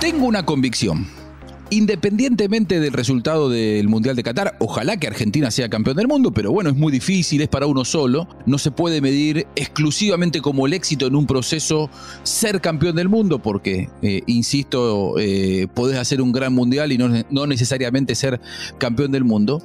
Tengo una convicción. Independientemente del resultado del Mundial de Qatar, ojalá que Argentina sea campeón del mundo, pero bueno, es muy difícil, es para uno solo. No se puede medir exclusivamente como el éxito en un proceso ser campeón del mundo, porque, eh, insisto, eh, podés hacer un gran mundial y no, no necesariamente ser campeón del mundo.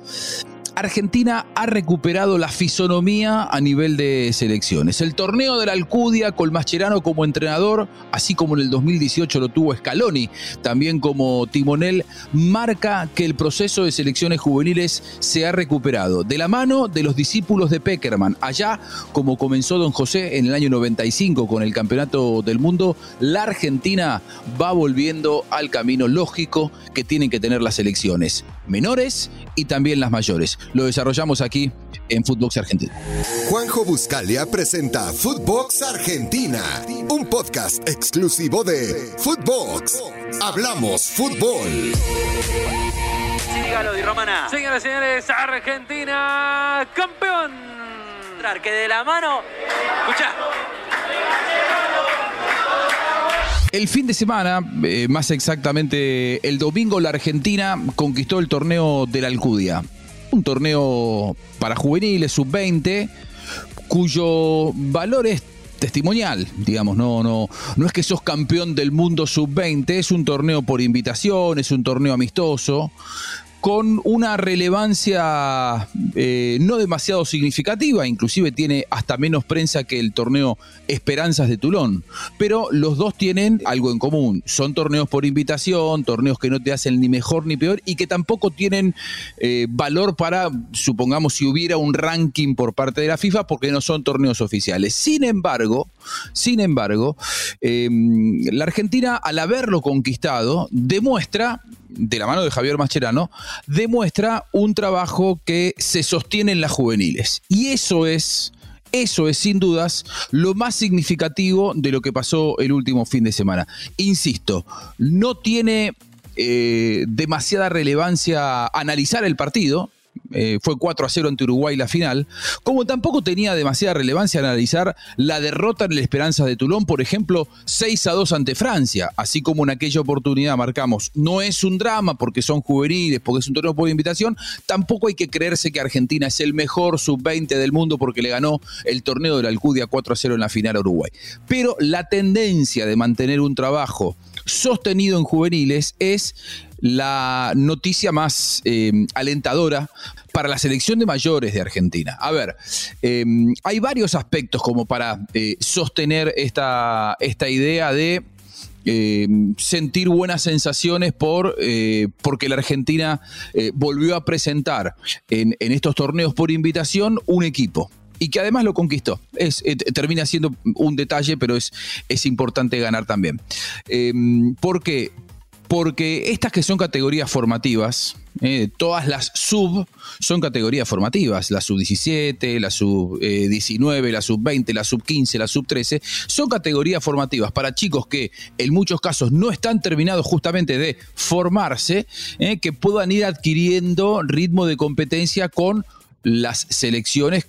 Argentina ha recuperado la fisonomía a nivel de selecciones. El torneo de la Alcudia con Mascherano como entrenador, así como en el 2018 lo tuvo Scaloni, también como timonel, marca que el proceso de selecciones juveniles se ha recuperado. De la mano de los discípulos de Peckerman, allá como comenzó Don José en el año 95 con el Campeonato del Mundo, la Argentina va volviendo al camino lógico que tienen que tener las selecciones menores y también las mayores. Lo desarrollamos aquí en Footbox Argentina. Juanjo Buscalia presenta Footbox Argentina, un podcast exclusivo de Footbox. Hablamos fútbol. Sí, dígalo, Di Romana. Señoras y señores, Argentina, campeón. Que de la mano. Escucha. El fin de semana, eh, más exactamente el domingo, la Argentina conquistó el torneo de la Alcudia. Un torneo para juveniles, sub-20, cuyo valor es testimonial, digamos, no, no, no es que sos campeón del mundo sub-20, es un torneo por invitación, es un torneo amistoso, con una relevancia eh, no demasiado significativa, inclusive tiene hasta menos prensa que el torneo Esperanzas de Tulón, pero los dos tienen algo en común, son torneos por invitación, torneos que no te hacen ni mejor ni peor y que tampoco tienen eh, valor para, supongamos, si hubiera un ranking por parte de la FIFA, porque no son torneos oficiales. Sin embargo, sin embargo, eh, la Argentina al haberlo conquistado demuestra de la mano de Javier Mascherano, demuestra un trabajo que se sostiene en las juveniles. Y eso es eso es sin dudas lo más significativo de lo que pasó el último fin de semana. Insisto, no tiene eh, demasiada relevancia analizar el partido, eh, fue 4 a 0 ante Uruguay la final, como tampoco tenía demasiada relevancia analizar la derrota en la Esperanza de Tulón, por ejemplo, 6 a 2 ante Francia, así como en aquella oportunidad marcamos, no es un drama porque son juveniles, porque es un torneo por invitación, tampoco hay que creerse que Argentina es el mejor sub-20 del mundo porque le ganó el torneo de la Alcudia 4 a 0 en la final a Uruguay. Pero la tendencia de mantener un trabajo sostenido en juveniles es la noticia más eh, alentadora para la selección de mayores de Argentina. A ver, eh, hay varios aspectos como para eh, sostener esta, esta idea de sentir buenas sensaciones por, porque la Argentina volvió a presentar en, estos torneos por invitación un equipo y que además lo conquistó. Es, termina siendo un detalle, pero es, es importante ganar también. porque porque estas que son categorías formativas, eh, todas las sub son categorías formativas, la sub 17, la sub 19, la sub 20, la sub 15, la sub 13, son categorías formativas. Para chicos que en muchos casos no están terminados justamente de formarse, eh, que puedan ir adquiriendo ritmo de competencia con las selecciones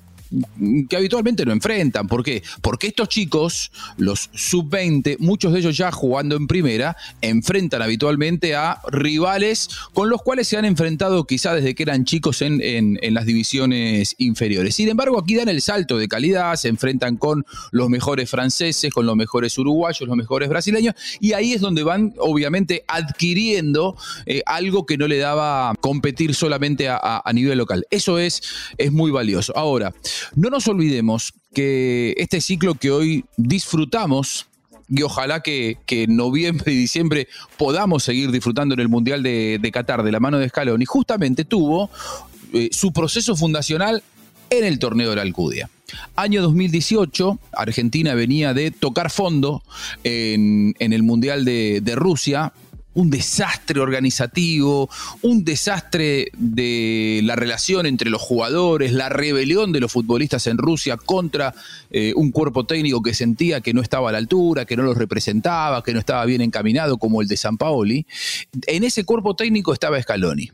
que habitualmente no enfrentan. ¿Por qué? Porque estos chicos, los sub-20, muchos de ellos ya jugando en primera, enfrentan habitualmente a rivales con los cuales se han enfrentado quizá desde que eran chicos en, las divisiones inferiores. Sin embargo, aquí dan el salto de calidad, se enfrentan con los mejores franceses, con los mejores uruguayos, los mejores brasileños, y ahí es donde van, obviamente, adquiriendo eh, algo que no le daba competir solamente a, nivel local. Eso es, es muy valioso. Ahora, no nos olvidemos que este ciclo que hoy disfrutamos y ojalá que, en noviembre y diciembre podamos seguir disfrutando en el Mundial de, Qatar de la mano de Scaloni, justamente tuvo eh, su proceso fundacional en el torneo de la Alcudia. Año 2018, Argentina venía de tocar fondo en, el Mundial de Rusia, un desastre organizativo, un desastre de la relación entre los jugadores, la rebelión de los futbolistas en Rusia contra eh, un cuerpo técnico que sentía que no estaba a la altura, que no los representaba, que no estaba bien encaminado como el de San Paoli. En ese cuerpo técnico estaba Scaloni.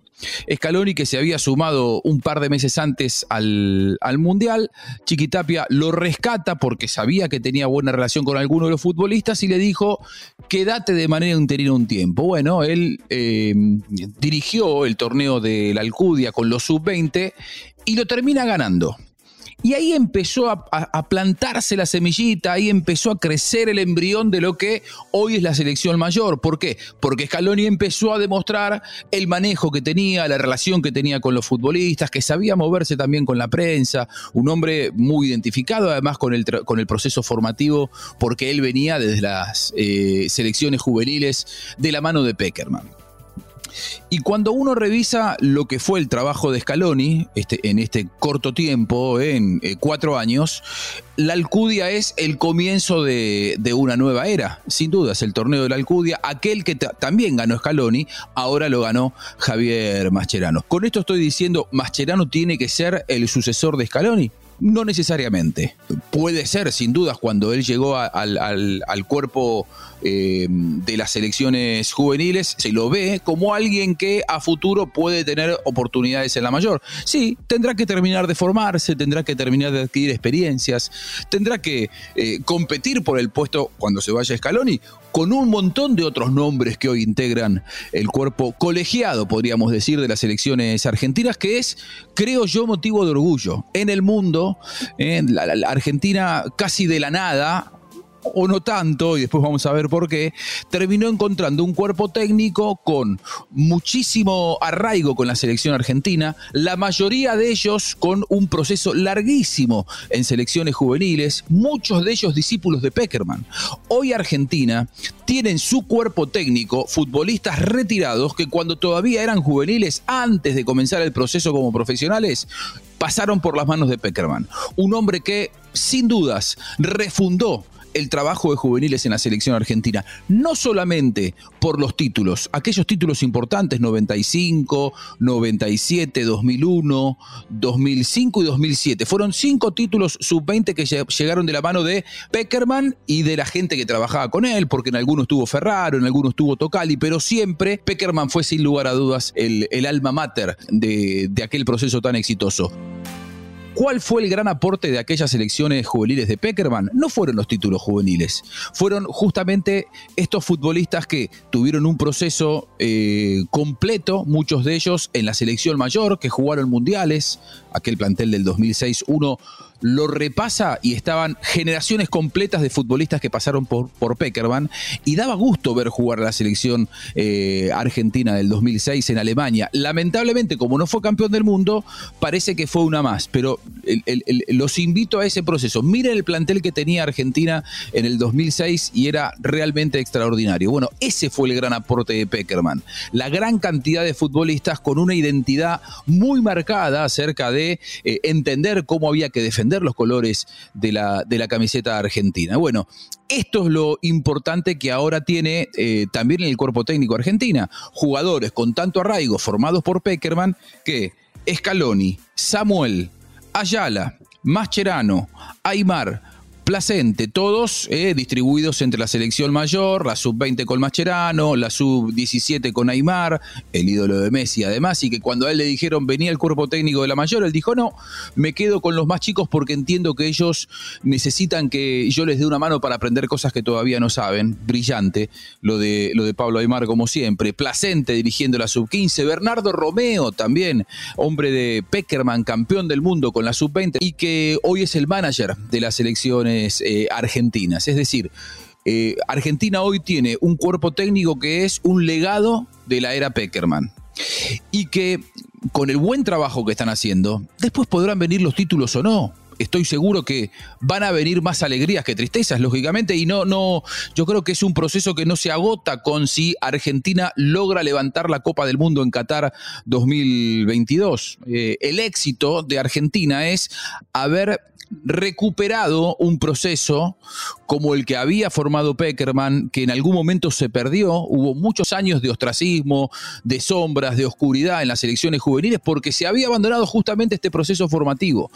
Scaloni que se había sumado un par de meses antes al, al Mundial. Chiquitapia lo rescata porque sabía que tenía buena relación con alguno de los futbolistas y le dijo, quédate de manera interina un tiempo. Bueno, él eh, dirigió el torneo de la Alcudia con los sub-20 y lo termina ganando. Y ahí empezó a, plantarse la semillita, ahí empezó a crecer el embrión de lo que hoy es la selección mayor. ¿Por qué? Porque Scaloni empezó a demostrar el manejo que tenía, la relación que tenía con los futbolistas, que sabía moverse también con la prensa, un hombre muy identificado además con el, con el proceso formativo, porque él venía desde las eh, selecciones juveniles de la mano de Peckerman. Y cuando uno revisa lo que fue el trabajo de Scaloni este, en este corto tiempo, en eh, cuatro años, la Alcudia es el comienzo de, una nueva era. Sin duda, es el torneo de la Alcudia, aquel que también ganó Scaloni, ahora lo ganó Javier Mascherano. Con esto estoy diciendo, Mascherano tiene que ser el sucesor de Scaloni. No necesariamente. Puede ser, sin dudas, cuando él llegó al, cuerpo eh, de las selecciones juveniles, se lo ve como alguien que a futuro puede tener oportunidades en la mayor. Sí, tendrá que terminar de formarse, tendrá que terminar de adquirir experiencias, tendrá que eh, competir por el puesto cuando se vaya a Scaloni con un montón de otros nombres que hoy integran el cuerpo colegiado, podríamos decir, de las elecciones argentinas, que es, creo yo, motivo de orgullo. En el mundo, en la, Argentina casi de la nada, o no tanto, y después vamos a ver por qué, terminó encontrando un cuerpo técnico con muchísimo arraigo con la selección argentina, la mayoría de ellos con un proceso larguísimo en selecciones juveniles, muchos de ellos discípulos de Peckerman. Hoy Argentina tiene en su cuerpo técnico futbolistas retirados que cuando todavía eran juveniles, antes de comenzar el proceso como profesionales, pasaron por las manos de Peckerman. Un hombre que, sin dudas, refundó el trabajo de juveniles en la selección argentina, no solamente por los títulos, aquellos títulos importantes, 95, 97, 2001, 2005 y 2007. Fueron cinco títulos sub-20 que llegaron de la mano de Peckerman y de la gente que trabajaba con él, porque en algunos tuvo Ferraro, en algunos tuvo Tocali, pero siempre Peckerman fue sin lugar a dudas el, alma mater de, de aquel proceso tan exitoso. ¿Cuál fue el gran aporte de aquellas elecciones juveniles de Peckerman? No fueron los títulos juveniles, fueron justamente estos futbolistas que tuvieron un proceso eh, completo, muchos de ellos en la selección mayor, que jugaron mundiales, aquel plantel del 2006, uno lo repasa y estaban generaciones completas de futbolistas que pasaron por, por Peckerman y daba gusto ver jugar la selección eh, argentina del 2006 en Alemania. Lamentablemente, como no fue campeón del mundo, parece que fue una más, pero los invito a ese proceso. Miren el plantel que tenía Argentina en el 2006 y era realmente extraordinario. Bueno, ese fue el gran aporte de Peckerman. La gran cantidad de futbolistas con una identidad muy marcada acerca de eh, entender cómo había que defender los colores de la, de la camiseta argentina. Bueno, esto es lo importante que ahora tiene eh, también el cuerpo técnico argentina. Jugadores con tanto arraigo formados por Peckerman que Scaloni, Samuel, Ayala, Mascherano, Aymar, Placente, todos eh, distribuidos entre la selección mayor, la sub-20 con Mascherano, la sub-17 con Aymar, el ídolo de Messi además, y que cuando a él le dijeron venía el cuerpo técnico de la mayor, él dijo no, me quedo con los más chicos porque entiendo que ellos necesitan que yo les dé una mano para aprender cosas que todavía no saben. Brillante lo de, lo de Pablo Aymar como siempre. Placente dirigiendo la sub-15, Bernardo Romeo también, hombre de Peckerman, campeón del mundo con la sub-20 y que hoy es el manager de la selección eh, argentinas. Es decir, eh, Argentina hoy tiene un cuerpo técnico que es un legado de la era Peckerman. Y que con el buen trabajo que están haciendo, después podrán venir los títulos o no estoy seguro que van a venir más alegrías que tristezas, lógicamente, y no, no, yo creo que es un proceso que no se agota con si Argentina logra levantar la Copa del Mundo en Qatar 2022. Eh, el éxito de Argentina es haber recuperado un proceso como el que había formado Peckerman, que en algún momento se perdió. Hubo muchos años de ostracismo, de sombras, de oscuridad en las elecciones juveniles, porque se había abandonado justamente este proceso formativo.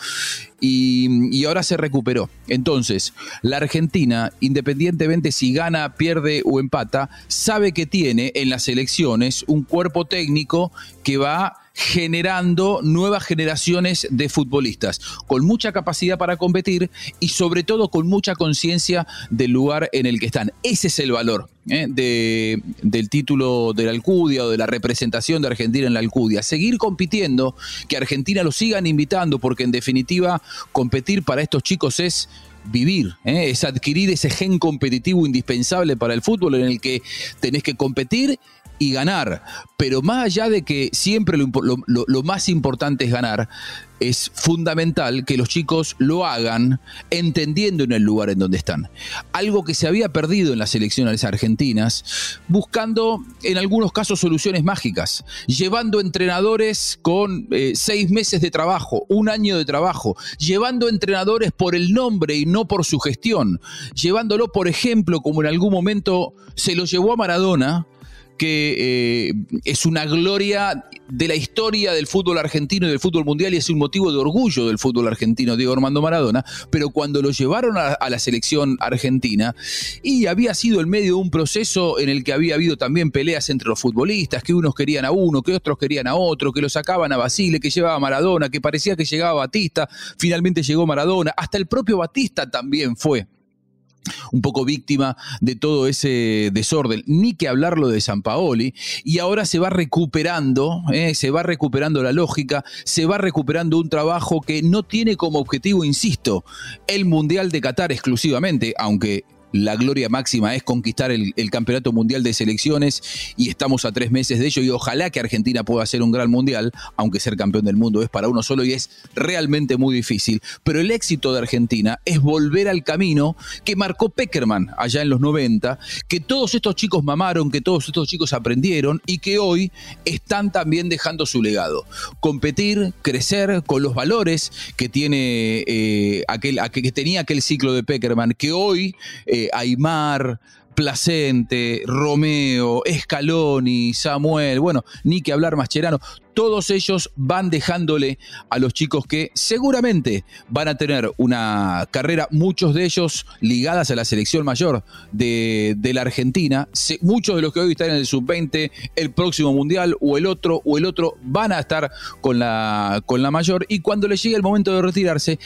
Y, y ahora se recuperó. Entonces, la Argentina, independientemente si gana, pierde o empata, sabe que tiene en las elecciones un cuerpo técnico que va generando nuevas generaciones de futbolistas, con mucha capacidad para competir y sobre todo con mucha conciencia del lugar en el que están. Ese es el valor ¿eh? de, del título de la Alcudia o de la representación de Argentina en la Alcudia. Seguir compitiendo, que Argentina lo sigan invitando, porque en definitiva competir para estos chicos es vivir, ¿eh? es adquirir ese gen competitivo indispensable para el fútbol en el que tenés que competir y ganar. Pero más allá de que siempre lo, más importante es ganar, es fundamental que los chicos lo hagan entendiendo en el lugar en donde están. Algo que se había perdido en las elecciones argentinas, buscando en algunos casos soluciones mágicas, llevando entrenadores con eh, seis meses de trabajo, un año de trabajo, llevando entrenadores por el nombre y no por su gestión, llevándolo, por ejemplo, como en algún momento se lo llevó a Maradona, que eh, es una gloria de la historia del fútbol argentino y del fútbol mundial y es un motivo de orgullo del fútbol argentino, Diego Armando Maradona, pero cuando lo llevaron a, la selección argentina y había sido en medio de un proceso en el que había habido también peleas entre los futbolistas, que unos querían a uno, que otros querían a otro, que lo sacaban a Basile, que llevaba a Maradona, que parecía que llegaba Batista, finalmente llegó Maradona, hasta el propio Batista también fue un poco víctima de todo ese desorden, ni que hablarlo de San Paoli, y ahora se va recuperando, eh, se va recuperando la lógica, se va recuperando un trabajo que no tiene como objetivo, insisto, el Mundial de Qatar exclusivamente, aunque la gloria máxima es conquistar el, campeonato mundial de selecciones y estamos a tres meses de ello y ojalá que Argentina pueda hacer un gran mundial, aunque ser campeón del mundo es para uno solo y es realmente muy difícil. Pero el éxito de Argentina es volver al camino que marcó Peckerman allá en los 90, que todos estos chicos mamaron, que todos estos chicos aprendieron y que hoy están también dejando su legado. Competir, crecer con los valores que tiene eh, aquel, que tenía aquel ciclo de Peckerman, que hoy eh, Aymar, Placente, Romeo, Scaloni, Samuel, bueno, ni que hablar Mascherano, todos ellos van dejándole a los chicos que seguramente van a tener una carrera, muchos de ellos ligadas a la selección mayor de, la Argentina. muchos de los que hoy están en el sub-20, el próximo mundial o el otro o el otro van a estar con la, con la mayor y cuando les llegue el momento de retirarse,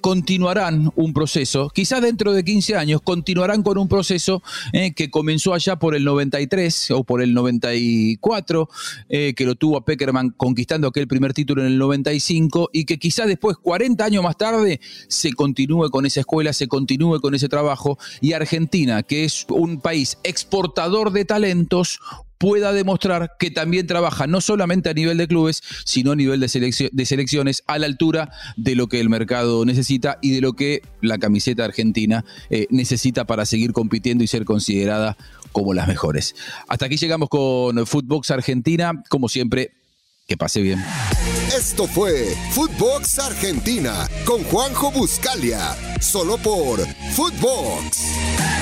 continuarán un proceso, quizás dentro de 15 años, continuarán con un proceso eh, que comenzó allá por el 93 o por el 94, eh, que lo tuvo a Peckerman conquistando aquel primer título en el 95 y que quizás después, 40 años más tarde, se continúe con esa escuela, se continúe con ese trabajo y Argentina, que es un país exportador de talentos, pueda demostrar que también trabaja no solamente a nivel de clubes, sino a nivel de, selecciones a la altura de lo que el mercado necesita y de lo que la camiseta argentina eh, necesita para seguir compitiendo y ser considerada como las mejores. Hasta aquí llegamos con Footbox Argentina, como siempre. Que pase bien. Esto fue Footbox Argentina con Juanjo Buscalia, solo por Footbox.